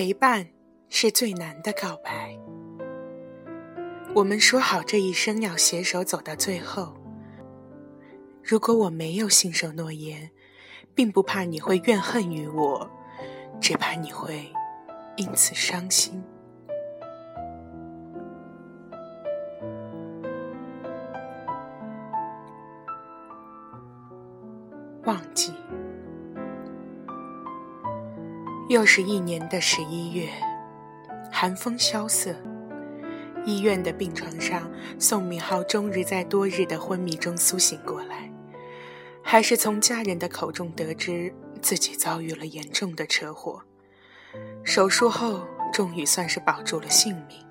陪伴是最难的告白。我们说好这一生要携手走到最后。如果我没有信守诺言，并不怕你会怨恨于我，只怕你会因此伤心。忘记。又是一年的十一月，寒风萧瑟。医院的病床上，宋敏浩终日在多日的昏迷中苏醒过来，还是从家人的口中得知自己遭遇了严重的车祸。手术后，终于算是保住了性命。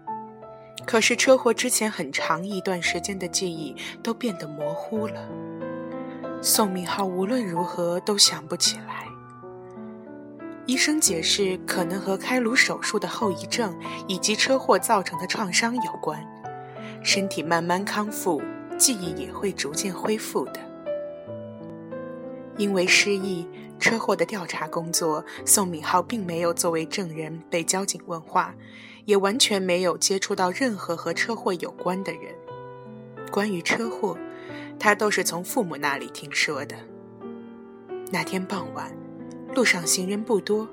可是车祸之前很长一段时间的记忆都变得模糊了。宋敏浩无论如何都想不起来。医生解释，可能和开颅手术的后遗症以及车祸造成的创伤有关。身体慢慢康复，记忆也会逐渐恢复的。因为失忆，车祸的调查工作，宋敏浩并没有作为证人被交警问话，也完全没有接触到任何和车祸有关的人。关于车祸，他都是从父母那里听说的。那天傍晚。路上行人不多，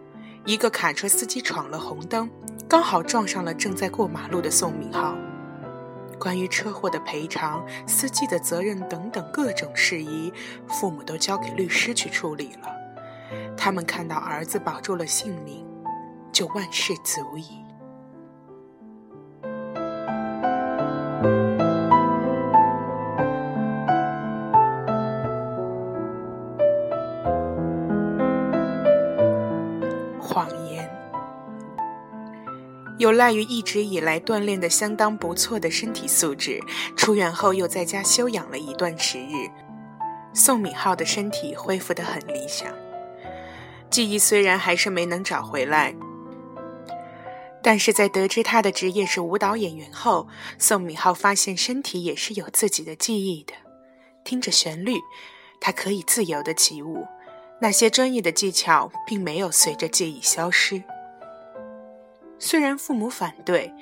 一个卡车司机闯了红灯，刚好撞上了正在过马路的宋敏浩。关于车祸的赔偿、司机的责任等等各种事宜，父母都交给律师去处理了。他们看到儿子保住了性命，就万事足矣。有赖于一直以来锻炼的相当不错的身体素质，出院后又在家休养了一段时日，宋敏浩的身体恢复得很理想。记忆虽然还是没能找回来，但是在得知他的职业是舞蹈演员后，宋敏浩发现身体也是有自己的记忆的。听着旋律，他可以自由地起舞，那些专业的技巧并没有随着记忆消失。虽然父母反对，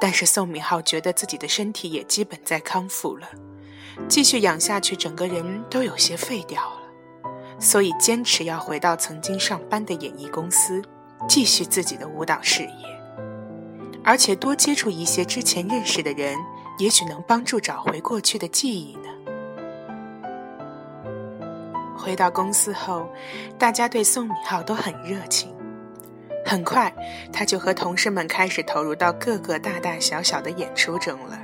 但是宋敏浩觉得自己的身体也基本在康复了，继续养下去，整个人都有些废掉了，所以坚持要回到曾经上班的演艺公司，继续自己的舞蹈事业，而且多接触一些之前认识的人，也许能帮助找回过去的记忆呢。回到公司后，大家对宋敏浩都很热情。很快，他就和同事们开始投入到各个大大小小的演出中了。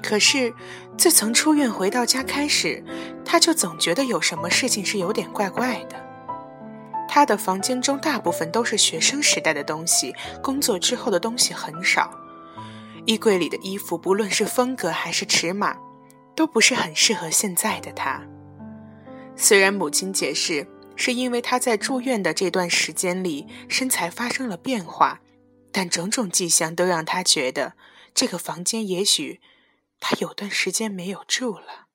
可是，自从出院回到家开始，他就总觉得有什么事情是有点怪怪的。他的房间中大部分都是学生时代的东西，工作之后的东西很少。衣柜里的衣服，不论是风格还是尺码，都不是很适合现在的他。虽然母亲解释。是因为他在住院的这段时间里身材发生了变化，但种种迹象都让他觉得这个房间也许他有段时间没有住了。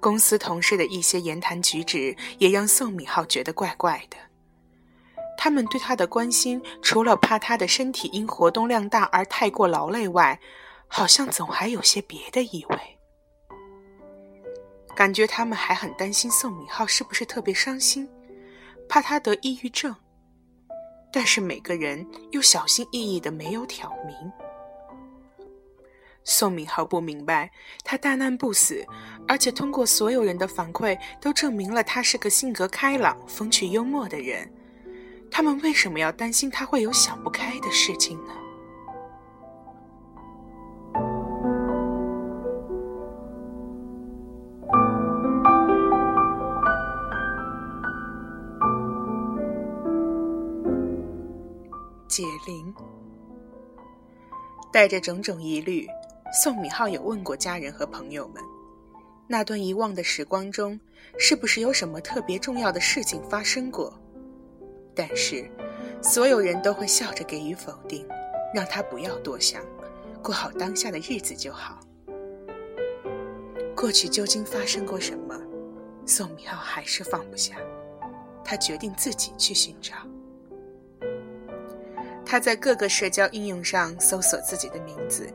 公司同事的一些言谈举止也让宋敏浩觉得怪怪的，他们对他的关心除了怕他的身体因活动量大而太过劳累外，好像总还有些别的意味。感觉他们还很担心宋敏浩是不是特别伤心，怕他得抑郁症。但是每个人又小心翼翼的没有挑明。宋敏浩不明白，他大难不死，而且通过所有人的反馈都证明了他是个性格开朗、风趣幽默的人。他们为什么要担心他会有想不开的事情呢？解铃，带着种种疑虑，宋敏浩有问过家人和朋友们，那段遗忘的时光中，是不是有什么特别重要的事情发生过？但是，所有人都会笑着给予否定，让他不要多想，过好当下的日子就好。过去究竟发生过什么？宋敏浩还是放不下。他决定自己去寻找。他在各个社交应用上搜索自己的名字，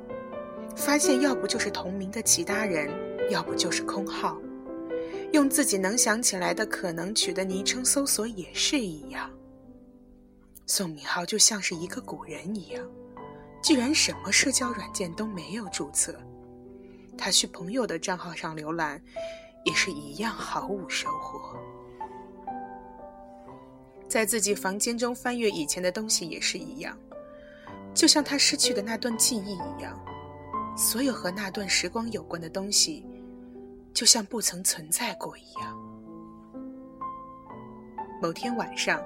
发现要不就是同名的其他人，要不就是空号。用自己能想起来的可能取的昵称搜索也是一样。宋敏浩就像是一个古人一样，居然什么社交软件都没有注册。他去朋友的账号上浏览，也是一样毫无收获。在自己房间中翻阅以前的东西也是一样，就像他失去的那段记忆一样，所有和那段时光有关的东西，就像不曾存在过一样。某天晚上，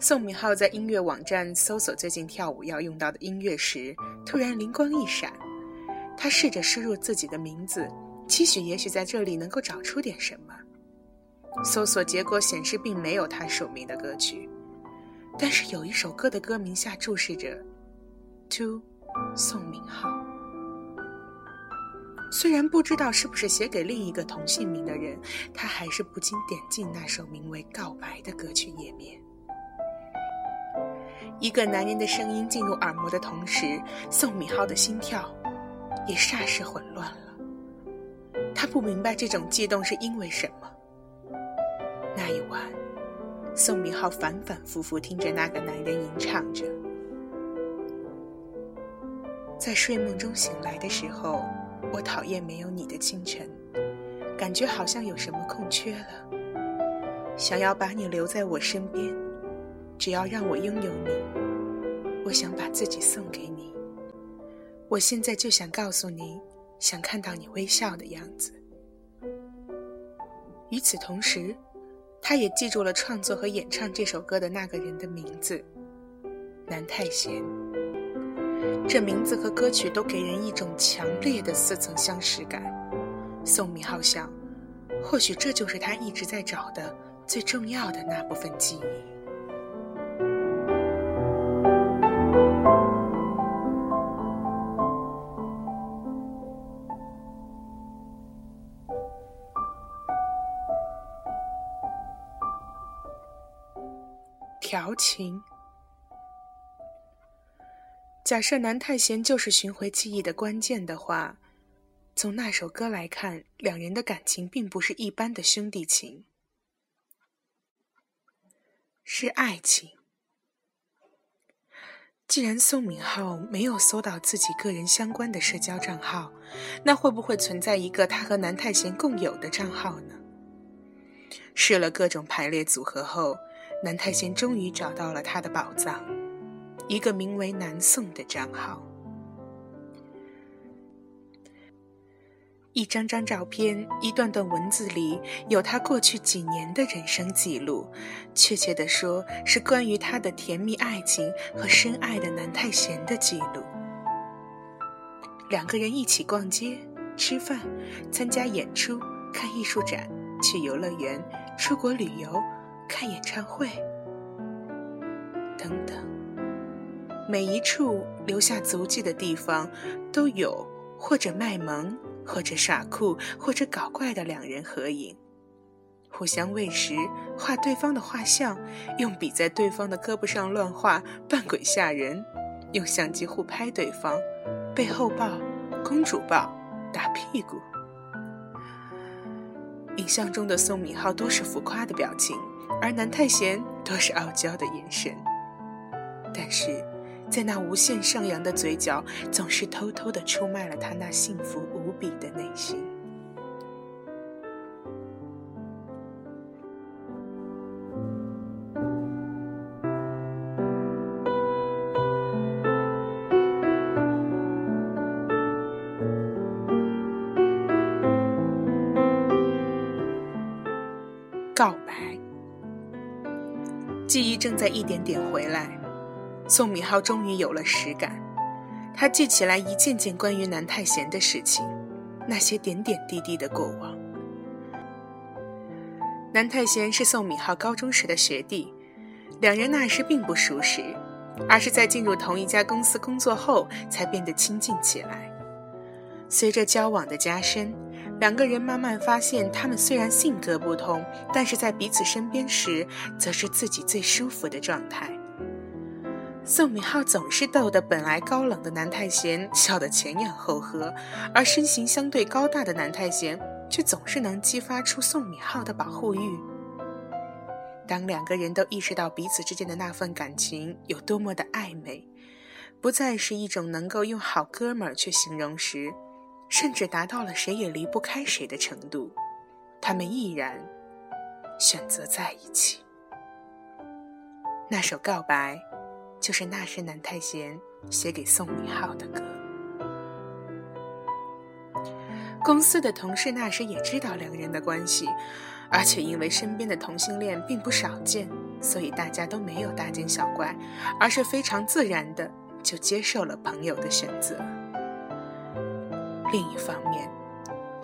宋敏浩在音乐网站搜索最近跳舞要用到的音乐时，突然灵光一闪，他试着输入自己的名字，期许也许在这里能够找出点什么。搜索结果显示，并没有他署名的歌曲，但是有一首歌的歌名下注释着 “to 宋明浩”。虽然不知道是不是写给另一个同姓名的人，他还是不禁点进那首名为《告白》的歌曲页面。一个男人的声音进入耳膜的同时，宋敏浩的心跳也霎时混乱了。他不明白这种悸动是因为什么。那一晚，宋明浩反反复复听着那个男人吟唱着。在睡梦中醒来的时候，我讨厌没有你的清晨，感觉好像有什么空缺了，想要把你留在我身边，只要让我拥有你，我想把自己送给你。我现在就想告诉你，想看到你微笑的样子。与此同时。他也记住了创作和演唱这首歌的那个人的名字，南太贤。这名字和歌曲都给人一种强烈的似曾相识感。宋明浩想，或许这就是他一直在找的最重要的那部分记忆。调情。假设南太贤就是寻回记忆的关键的话，从那首歌来看，两人的感情并不是一般的兄弟情，是爱情。既然宋敏浩没有搜到自己个人相关的社交账号，那会不会存在一个他和南太贤共有的账号呢？试了各种排列组合后。南太贤终于找到了他的宝藏，一个名为南宋的账号。一张张照片，一段段文字里有他过去几年的人生记录，确切的说，是关于他的甜蜜爱情和深爱的南太贤的记录。两个人一起逛街、吃饭、参加演出、看艺术展、去游乐园、出国旅游。看演唱会，等等，每一处留下足迹的地方，都有或者卖萌，或者耍酷，或者搞怪的两人合影，互相喂食，画对方的画像，用笔在对方的胳膊上乱画，扮鬼吓人，用相机互拍对方，背后抱，公主抱，打屁股。影像中的宋敏浩多是浮夸的表情。而南太贤多是傲娇的眼神，但是，在那无限上扬的嘴角，总是偷偷的出卖了他那幸福无比的内心。记忆正在一点点回来，宋敏浩终于有了实感。他记起来一件件关于南太贤的事情，那些点点滴滴的过往。南太贤是宋敏浩高中时的学弟，两人那时并不熟识，而是在进入同一家公司工作后才变得亲近起来。随着交往的加深，两个人慢慢发现，他们虽然性格不同，但是在彼此身边时，则是自己最舒服的状态。宋敏浩总是逗得本来高冷的南太贤笑得前仰后合，而身形相对高大的南太贤却总是能激发出宋敏浩的保护欲。当两个人都意识到彼此之间的那份感情有多么的暧昧，不再是一种能够用好哥们儿去形容时，甚至达到了谁也离不开谁的程度，他们毅然选择在一起。那首告白。就是那时南太贤写给宋明浩的歌。公司的同事那时也知道两人的关系，而且因为身边的同性恋并不少见，所以大家都没有大惊小怪，而是非常自然的就接受了朋友的选择。另一方面，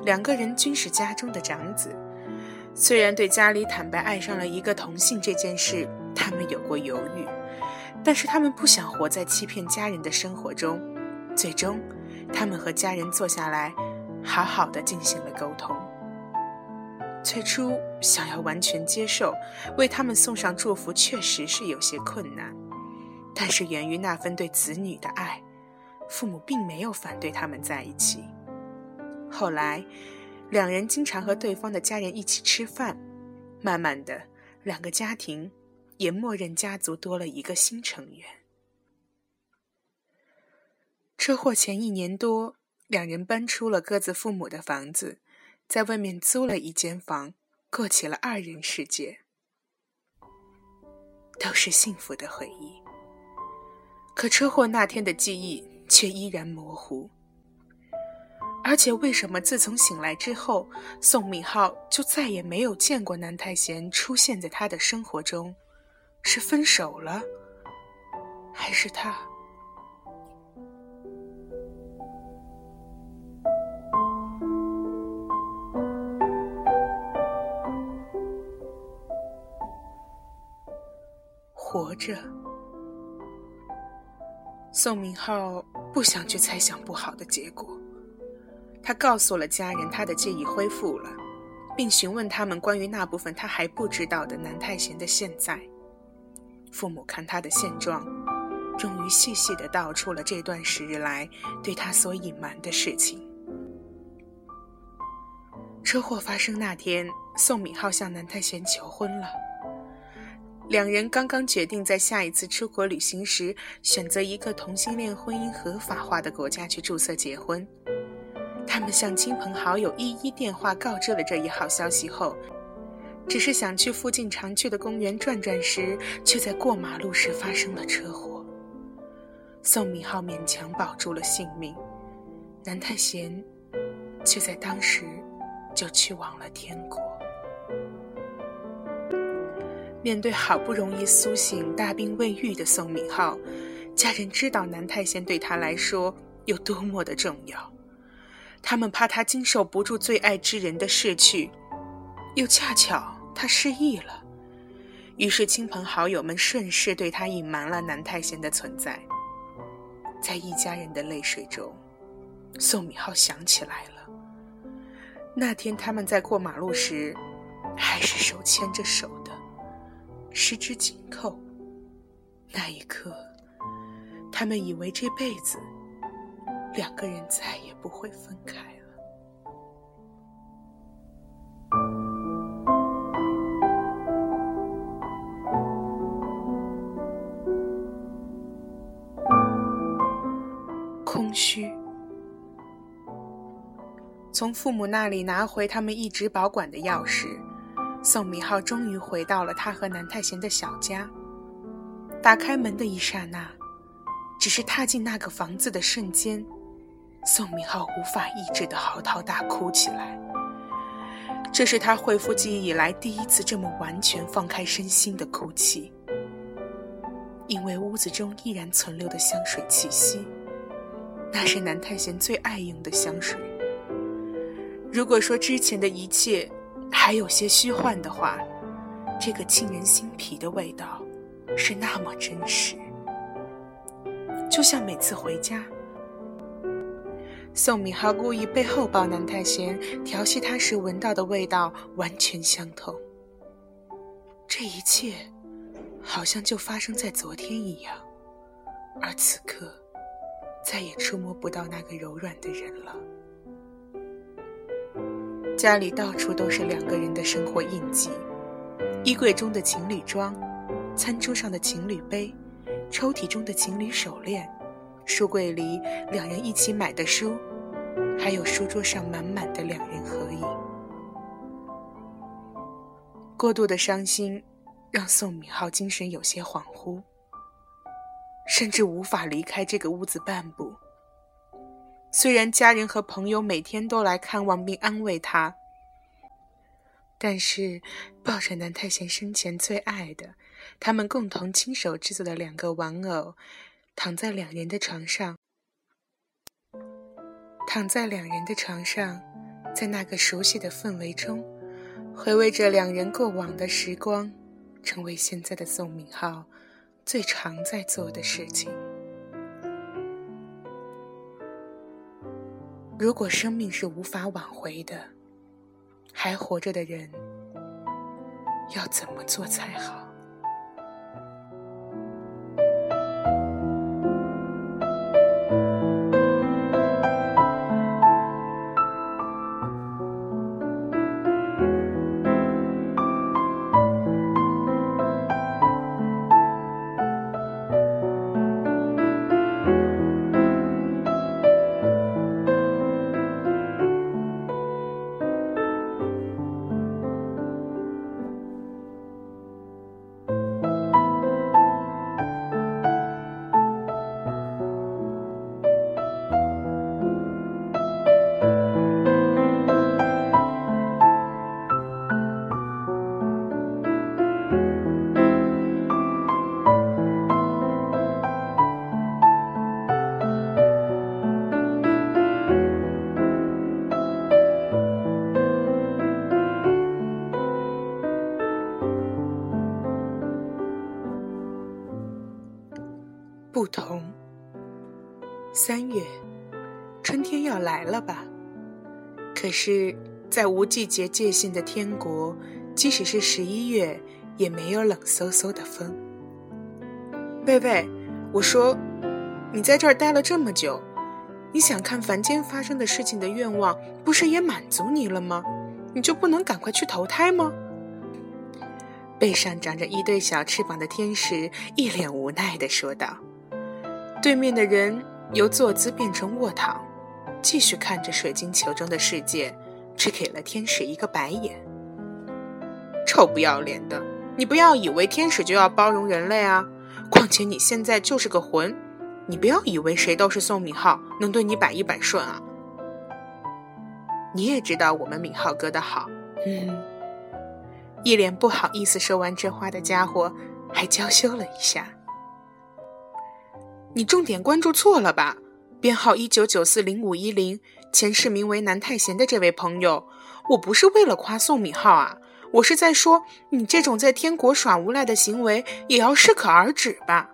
两个人均是家中的长子，虽然对家里坦白爱上了一个同性这件事，他们有过犹豫。但是他们不想活在欺骗家人的生活中，最终，他们和家人坐下来，好好的进行了沟通。最初想要完全接受，为他们送上祝福，确实是有些困难。但是源于那份对子女的爱，父母并没有反对他们在一起。后来，两人经常和对方的家人一起吃饭，慢慢的，两个家庭。也默认家族多了一个新成员。车祸前一年多，两人搬出了各自父母的房子，在外面租了一间房，过起了二人世界，都是幸福的回忆。可车祸那天的记忆却依然模糊。而且，为什么自从醒来之后，宋敏浩就再也没有见过南太贤出现在他的生活中？是分手了，还是他活着？宋明浩不想去猜想不好的结果，他告诉了家人他的记忆恢复了，并询问他们关于那部分他还不知道的南太贤的现在。父母看他的现状，终于细细的道出了这段时日来对他所隐瞒的事情。车祸发生那天，宋敏浩向南太贤求婚了。两人刚刚决定在下一次出国旅行时，选择一个同性恋婚姻合法化的国家去注册结婚。他们向亲朋好友一一电话告知了这一好消息后。只是想去附近常去的公园转转时，却在过马路时发生了车祸。宋敏浩勉强保住了性命，南太贤却在当时就去往了天国。面对好不容易苏醒、大病未愈的宋敏浩，家人知道南太贤对他来说有多么的重要，他们怕他经受不住最爱之人的逝去。又恰巧他失忆了，于是亲朋好友们顺势对他隐瞒了南太贤的存在。在一家人的泪水中，宋敏浩想起来了，那天他们在过马路时，还是手牵着手，十指紧扣。那一刻，他们以为这辈子两个人再也不会分开了。空虚。从父母那里拿回他们一直保管的钥匙，宋明浩终于回到了他和南太贤的小家。打开门的一刹那，只是踏进那个房子的瞬间，宋明浩无法抑制的嚎啕大哭起来。这是他恢复记忆以来第一次这么完全放开身心的哭泣，因为屋子中依然存留的香水气息，那是南太贤最爱用的香水。如果说之前的一切还有些虚幻的话，这个沁人心脾的味道是那么真实。就像每次回家，宋敏浩故意背后抱南太贤，调戏他时闻到的味道完全相同。这一切，好像就发生在昨天一样，而此刻，再也触摸不到那个柔软的人了。家里到处都是两个人的生活印记：衣柜中的情侣装，餐桌上的情侣杯，抽屉中的情侣手链。书柜里两人一起买的书，还有书桌上满满的两人合影。过度的伤心让宋敏浩精神有些恍惚，甚至无法离开这个屋子半步。虽然家人和朋友每天都来看望并安慰他，但是抱着南太贤生前最爱的、他们共同亲手制作的两个玩偶。躺在两人的床上，躺在两人的床上，在那个熟悉的氛围中，回味着两人过往的时光，成为现在的宋敏浩最常在做的事情。如果生命是无法挽回的，还活着的人要怎么做才好？是，在无季节界限的天国，即使是十一月，也没有冷飕飕的风。喂喂，我说，你在这儿待了这么久，你想看凡间发生的事情的愿望，不是也满足你了吗？你就不能赶快去投胎吗？背上长着一对小翅膀的天使一脸无奈地说道。对面的人由坐姿变成卧躺，继续看着水晶球中的世界，只给了天使一个白眼。臭不要脸的！你不要以为天使就要包容人类啊！况且你现在就是个魂，你不要以为谁都是宋敏浩能对你百依百顺啊！你也知道我们敏浩哥的好，嗯。一脸不好意思说完这话的家伙，还娇羞了一下。你重点关注错了吧？编号一九九四零五一零，前世名为南太贤的这位朋友，我不是为了夸宋敏浩啊，我是在说你这种在天国耍无赖的行为也要适可而止吧。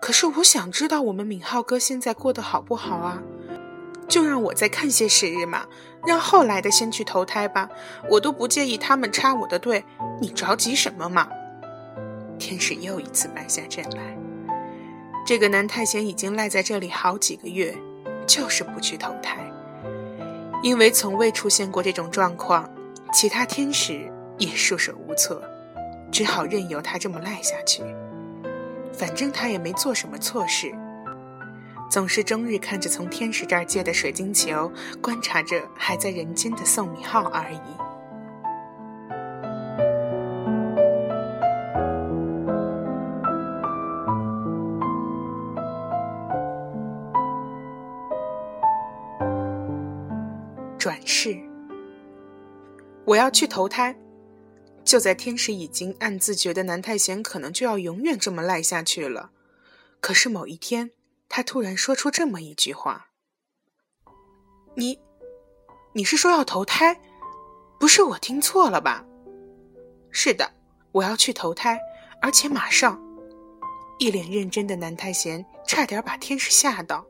可是我想知道我们敏浩哥现在过得好不好啊？就让我再看些时日嘛，让后来的先去投胎吧，我都不介意他们插我的队，你着急什么嘛？天使又一次败下阵来。这个南太贤已经赖在这里好几个月，就是不去投胎。因为从未出现过这种状况，其他天使也束手无策，只好任由他这么赖下去。反正他也没做什么错事，总是终日看着从天使这儿借的水晶球，观察着还在人间的宋敏浩而已。是，我要去投胎。就在天使已经暗自觉得南太贤可能就要永远这么赖下去了，可是某一天，他突然说出这么一句话：“你，你是说要投胎？不是我听错了吧？”“是的，我要去投胎，而且马上。”一脸认真的南太贤差点把天使吓到。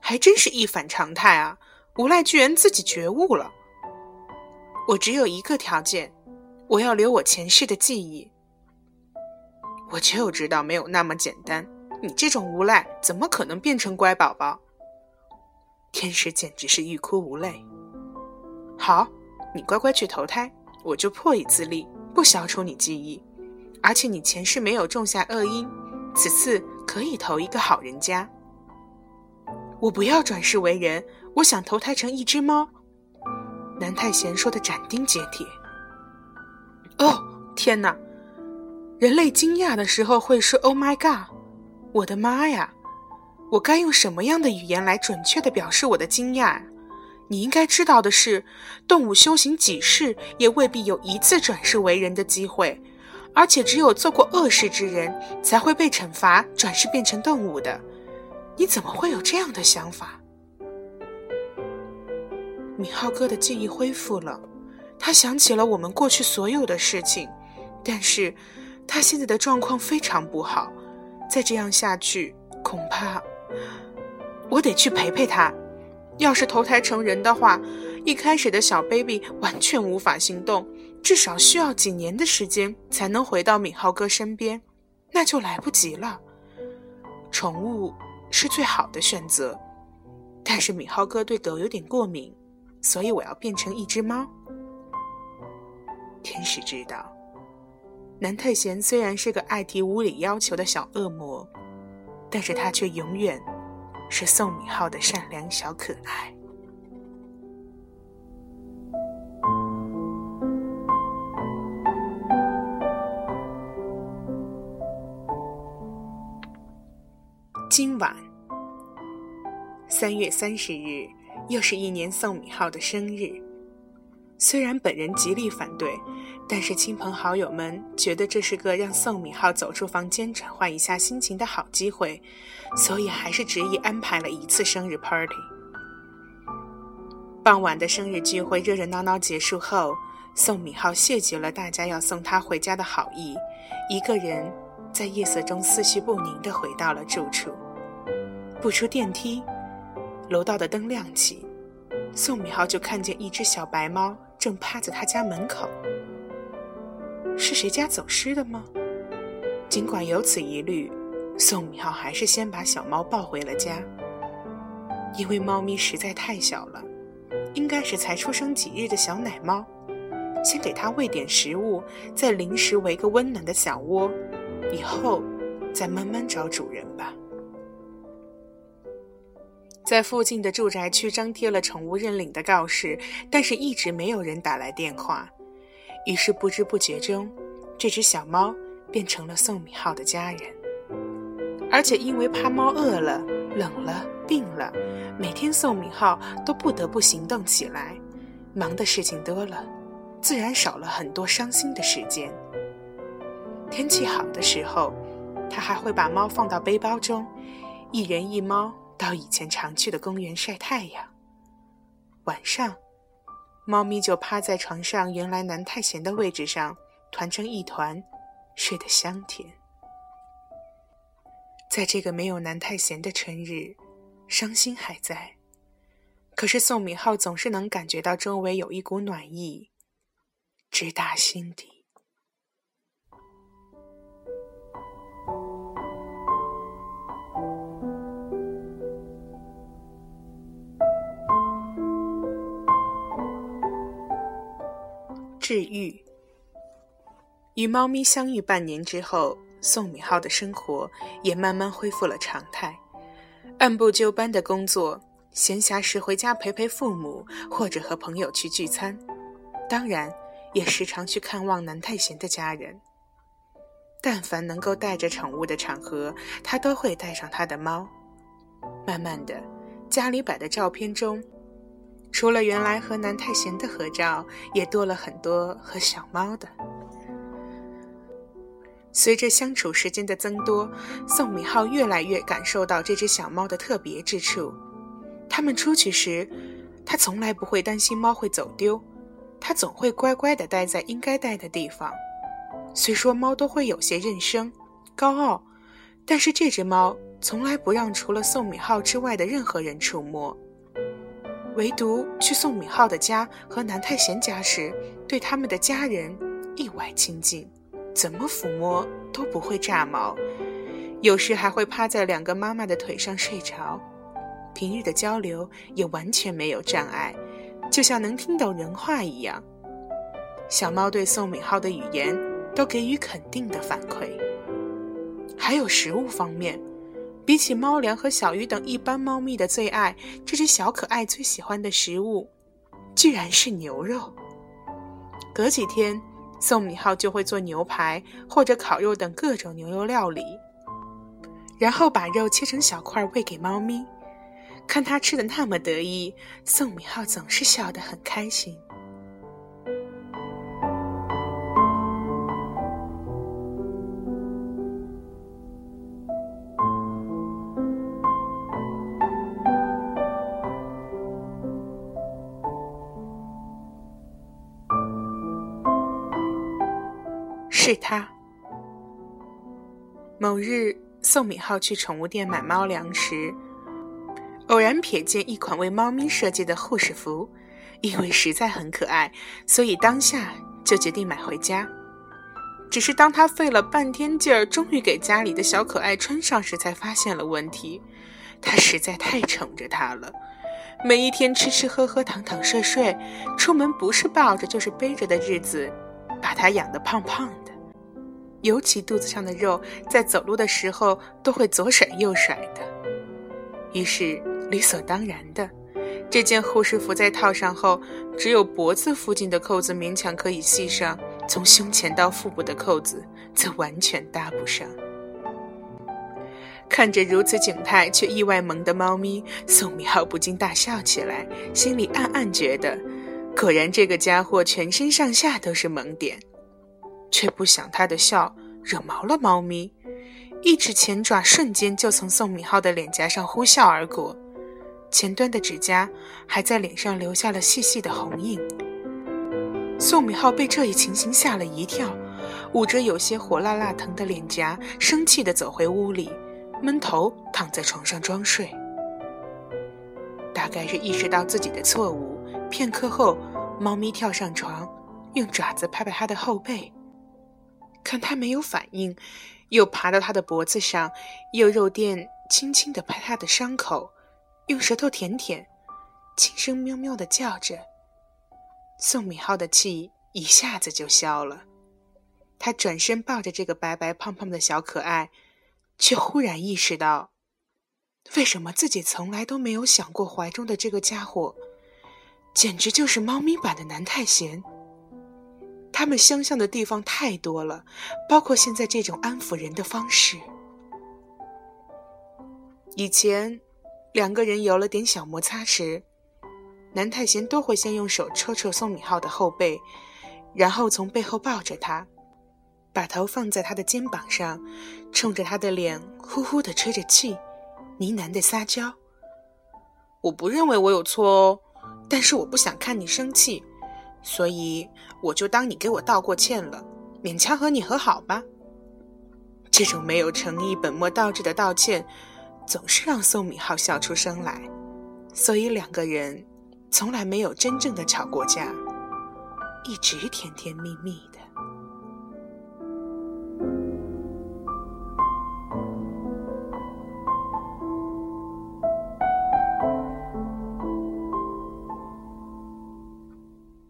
还真是一反常态啊！无赖居然自己觉悟了。我只有一个条件，我要留我前世的记忆。我就知道没有那么简单，你这种无赖怎么可能变成乖宝宝？天使简直是欲哭无泪。好，你乖乖去投胎，我就破以自立，不消除你记忆。而且你前世没有种下恶因，此次可以投一个好人家。我不要转世为人，我想投胎成一只猫。南太贤说的斩钉截铁。哦，天哪！人类惊讶的时候会说 “Oh my God”，我的妈呀！我该用什么样的语言来准确的表示我的惊讶？你应该知道的是，动物修行几世也未必有一次转世为人的机会，而且只有做过恶事之人才会被惩罚转世变成动物的。你怎么会有这样的想法？米浩哥的记忆恢复了，他想起了我们过去所有的事情，但是他现在的状况非常不好，再这样下去，恐怕我得去陪陪他。要是投胎成人的话，一开始的小 baby 完全无法行动，至少需要几年的时间才能回到米浩哥身边，那就来不及了。宠物。是最好的选择，但是米浩哥对狗有点过敏，所以我要变成一只猫。天使知道，南太贤虽然是个爱提无理要求的小恶魔，但是他却永远是宋敏浩的善良小可爱。今晚，三月三十日，又是一年宋敏浩的生日。虽然本人极力反对，但是亲朋好友们觉得这是个让宋敏浩走出房间转换一下心情的好机会，所以还是执意安排了一次生日 party。傍晚的生日聚会热热闹闹结束后，宋敏浩谢绝了大家要送他回家的好意，一个人在夜色中思绪不宁地回到了住处。不出电梯，楼道的灯亮起，宋米浩就看见一只小白猫正趴在他家门口。是谁家走失的吗？尽管有此疑虑，宋米浩还是先把小猫抱回了家。因为猫咪实在太小了，应该是才出生几日的小奶猫。先给它喂点食物，再临时围个温暖的小窝，以后再慢慢找主人吧。在附近的住宅区张贴了宠物认领的告示，但是一直没有人打来电话。于是不知不觉中，这只小猫变成了宋敏浩的家人。而且因为怕猫饿了、冷了、病了，每天宋敏浩都不得不行动起来，忙的事情多了，自然少了很多伤心的时间。天气好的时候，他还会把猫放到背包中，一人一猫。到以前常去的公园晒太阳。晚上，猫咪就趴在床上原来南太贤的位置上，团成一团，睡得香甜。在这个没有南太贤的春日，伤心还在，可是宋敏浩总是能感觉到周围有一股暖意，直达心底。治愈。与猫咪相遇半年之后，宋敏浩的生活也慢慢恢复了常态，按部就班的工作，闲暇时回家陪陪父母，或者和朋友去聚餐，当然也时常去看望南太贤的家人。但凡能够带着宠物的场合，他都会带上他的猫。慢慢的，家里摆的照片中。除了原来和南太贤的合照，也多了很多和小猫的。随着相处时间的增多，宋敏浩越来越感受到这只小猫的特别之处。他们出去时，他从来不会担心猫会走丢，他总会乖乖地待在应该待的地方。虽说猫都会有些认生、高傲，但是这只猫从来不让除了宋敏浩之外的任何人触摸，唯独去宋敏浩的家和南太贤家时，对他们的家人意外亲近，怎么抚摸都不会炸毛，有时还会趴在两个妈妈的腿上睡着。平日的交流也完全没有障碍，就像能听懂人话一样。小猫对宋敏浩的语言都给予肯定的反馈。还有食物方面。比起猫粮和小鱼等一般猫咪的最爱，这只小可爱最喜欢的食物，居然是牛肉。隔几天，宋敏浩就会做牛排或者烤肉等各种牛肉料理，然后把肉切成小块喂给猫咪。看它吃的那么得意，宋敏浩总是笑得很开心。是他。某日，宋敏浩去宠物店买猫粮时，偶然瞥见一款为猫咪设计的护士服，因为实在很可爱，所以当下就决定买回家。只是当他费了半天劲儿，终于给家里的小可爱穿上时，才发现了问题。他实在太宠着它了，每一天吃吃喝喝、躺躺睡睡，出门不是抱着就是背着的日子，把它养得胖胖的。尤其肚子上的肉，在走路的时候都会左甩右甩的。于是理所当然的，这件护士服在套上后，只有脖子附近的扣子勉强可以系上，从胸前到腹部的扣子则完全搭不上。看着如此景态却意外萌的猫咪，宋明浩不禁大笑起来，心里暗暗觉得，果然这个家伙全身上下都是萌点。却不想他的笑惹毛了猫咪，一只前爪瞬间就从宋敏浩的脸颊上呼啸而过，前端的指甲还在脸上留下了细细的红印。宋敏浩被这一情形吓了一跳，捂着有些火辣辣疼的脸颊，生气地走回屋里，闷头躺在床上装睡。大概是意识到自己的错误，片刻后，猫咪跳上床，用爪子拍拍他的后背。看他没有反应，又爬到他的脖子上，用肉垫轻轻地拍他的伤口，用舌头舔舔，轻声喵喵地叫着。宋敏浩的气一下子就消了，他转身抱着这个白白胖胖的小可爱，却忽然意识到，为什么自己从来都没有想过怀中的这个家伙，简直就是猫咪版的南太贤。他们相像的地方太多了，包括现在这种安抚人的方式。以前，两个人有了点小摩擦时，南太贤都会先用手戳戳宋敏浩的后背，然后从背后抱着他，把头放在他的肩膀上，冲着他的脸呼呼的吹着气，呢喃的撒娇。我不认为我有错哦，但是我不想看你生气。所以我就当你给我道过歉了，勉强和你和好吧。这种没有诚意、本末倒置的道歉，总是让宋敏浩笑出声来。所以两个人从来没有真正的吵过架，一直甜甜蜜蜜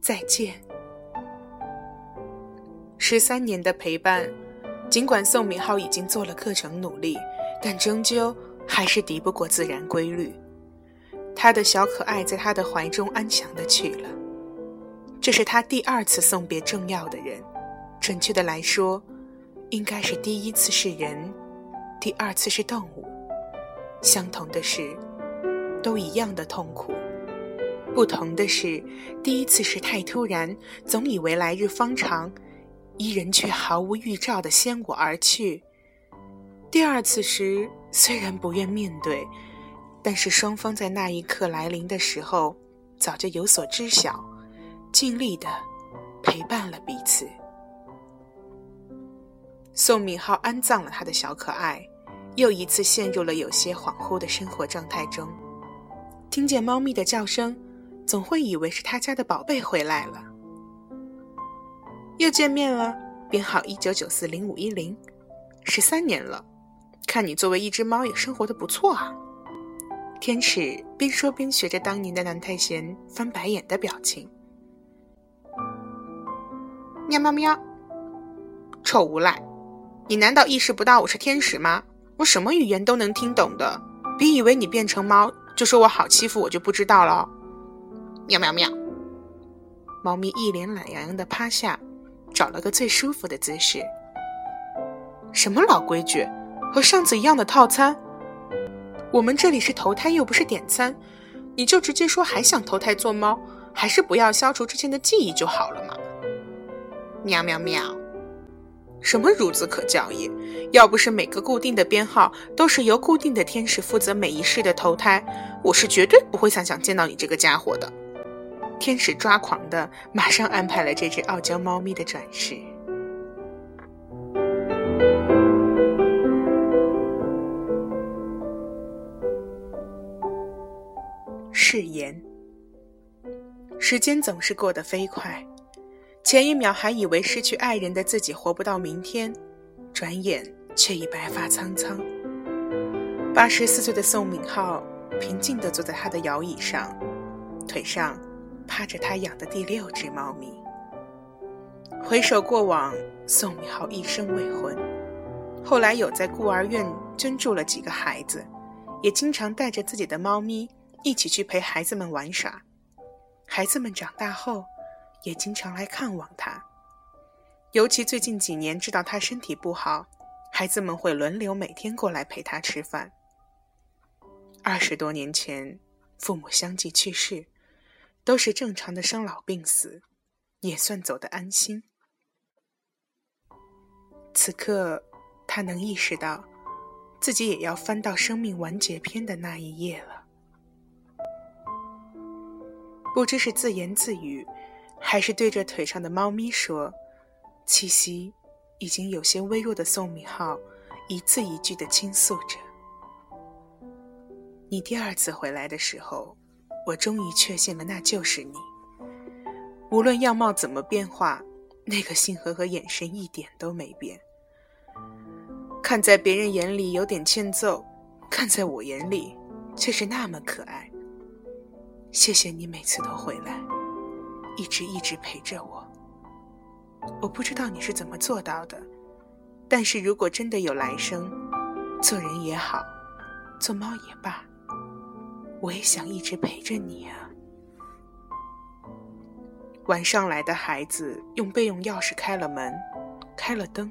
再见。十三年的陪伴，尽管宋敏浩已经做了各种努力，但终究还是敌不过自然规律。他的小可爱在他的怀中安详的去了。这是他第二次送别重要的人，准确的来说，应该是第一次是人，第二次是动物。相同的是，都一样的痛苦。不同的是，第一次是太突然，总以为来日方长，伊人却毫无预兆的先我而去；第二次时，虽然不愿面对，但是双方在那一刻来临的时候，早就有所知晓，尽力的陪伴了彼此。宋敏浩安葬了他的小可爱，又一次陷入了有些恍惚的生活状态中。听见猫咪的叫声，总会以为是他家的宝贝回来了。又见面了，编号一九九四零五一零，十三年了，看你作为一只猫也生活的不错啊。天使边说边学着当年的南太贤翻白眼的表情。喵喵喵！臭无赖，你难道意识不到我是天使吗？我什么语言都能听懂的，别以为你变成猫就说我好欺负，我就不知道了。喵喵喵！猫咪一脸懒洋洋的趴下，找了个最舒服的姿势。什么老规矩，和上次一样的套餐？我们这里是投胎，又不是点餐，你就直接说还想投胎做猫，还是不要消除之前的记忆就好了嘛。喵喵喵！什么孺子可教也？要不是每个固定的编号都是由固定的天使负责每一世的投胎，我是绝对不会想想见到你这个家伙的。天使抓狂的马上安排了这只傲娇猫咪的转世。誓言。时间总是过得飞快。前一秒还以为失去爱人的自己活不到明天，转眼却已白发苍苍。八十四岁的宋敏浩平静地坐在他的摇椅上，腿上趴着他养的第六只猫咪。回首过往，宋敏浩一生未婚，后来有在孤儿院捐助了几个孩子，也经常带着自己的猫咪一起去陪孩子们玩耍。孩子们长大后。也经常来看望他，尤其最近几年知道他身体不好，孩子们会轮流每天过来陪他吃饭。二十多年前，父母相继去世，都是正常的生老病死，也算走得安心。此刻，他能意识到，自己也要翻到生命完结篇的那一页了。不知是自言自语。还是对着腿上的猫咪说，气息已经有些微弱的宋敏浩，一字一句的倾诉着：“你第二次回来的时候，我终于确信了那就是你。无论样貌怎么变化，那个心和和眼神一点都没变。看在别人眼里有点欠揍，看在我眼里却是那么可爱。谢谢你每次都回来。”一直一直陪着我。我不知道你是怎么做到的，但是如果真的有来生，做人也好，做猫也罢，我也想一直陪着你啊。晚上来的孩子用备用钥匙开了门，开了灯，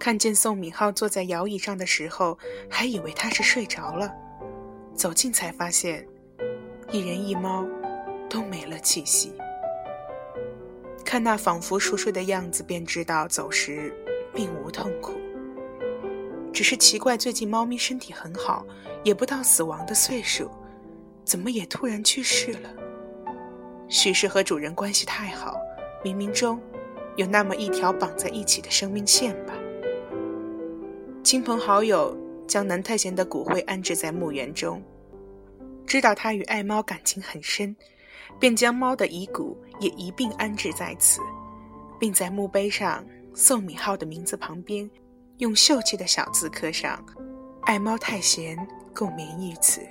看见宋敏浩坐在摇椅上的时候，还以为他是睡着了，走近才发现，一人一猫都没了气息。看那仿佛熟睡的样子，便知道走时并无痛苦。只是奇怪，最近猫咪身体很好，也不到死亡的岁数，怎么也突然去世了？许是和主人关系太好，冥冥中有那么一条绑在一起的生命线吧。亲朋好友将南太贤的骨灰安置在墓园中，知道他与爱猫感情很深。便将猫的遗骨也一并安置在此，并在墓碑上宋敏浩的名字旁边，用秀气的小字刻上“爱猫太贤，共眠于此”。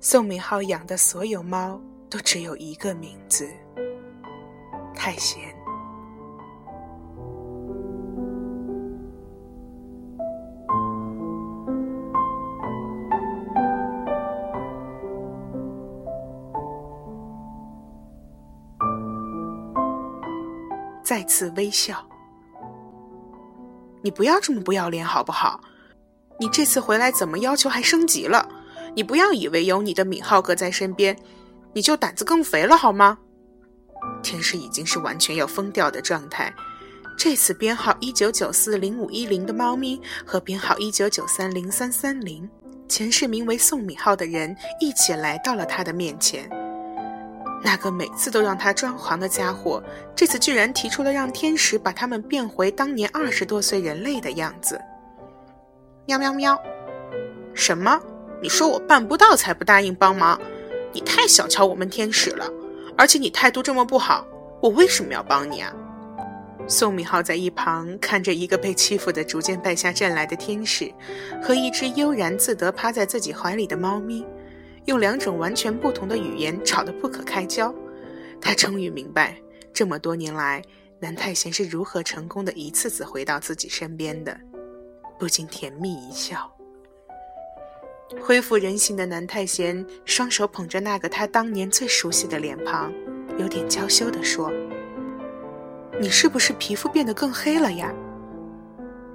宋敏浩养的所有猫都只有一个名字——太贤。再次微笑。你不要这么不要脸好不好？你这次回来怎么要求还升级了？你不要以为有你的敏浩哥在身边，你就胆子更肥了好吗？天使已经是完全要疯掉的状态。这次编号一九九四零五一零的猫咪和编号一九九三零三三零前世名为宋敏浩的人一起来到了他的面前。那个每次都让他装狂的家伙，这次居然提出了让天使把他们变回当年二十多岁人类的样子。喵喵喵。什么？你说我办不到才不答应帮忙？你太小瞧我们天使了，而且你态度这么不好，我为什么要帮你啊？宋敏浩在一旁看着一个被欺负的逐渐败下阵来的天使，和一只悠然自得趴在自己怀里的猫咪，用两种完全不同的语言吵得不可开交。他终于明白，这么多年来南太贤是如何成功的一次次回到自己身边的，不禁甜蜜一笑。恢复人形的南太贤双手捧着那个他当年最熟悉的脸庞，有点娇羞地说。你是不是皮肤变得更黑了呀？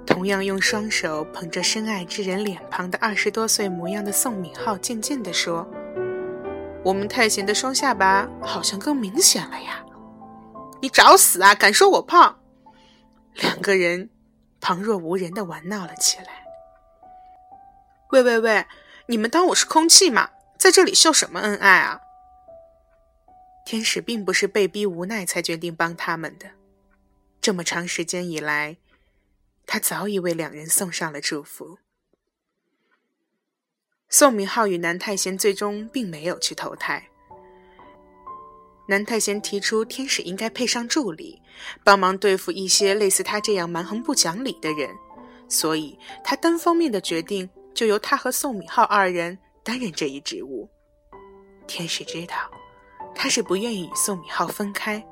同样用双手捧着深爱之人脸庞的二十多岁模样的宋敏浩渐渐地说：“我们太贤的双下巴好像更明显了呀！”你找死啊！敢说我胖？两个人旁若无人地玩闹了起来。喂喂喂，你们当我是空气吗？在这里秀什么恩爱啊？天使并不是被逼无奈才决定帮他们的。这么长时间以来，他早已为两人送上了祝福。宋明浩与南太贤最终并没有去投胎。南太贤提出，天使应该配上助理，帮忙对付一些类似他这样蛮横不讲理的人，所以他单方面的决定就由他和宋敏浩二人担任这一职务。天使知道他是不愿意与宋敏浩分开，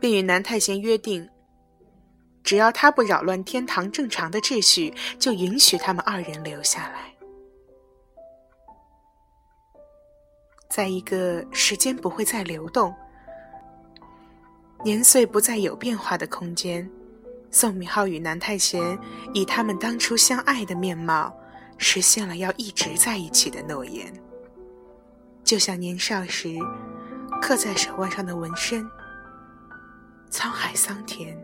并与南太贤约定。只要他不扰乱天堂正常的秩序，就允许他们二人留下来。在一个时间不会再流动、年岁不再有变化的空间，宋敏浩与南太贤以他们当初相爱的面貌，实现了要一直在一起的诺言。就像年少时刻在手腕上的纹身，沧海桑田。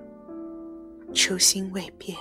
初心未变。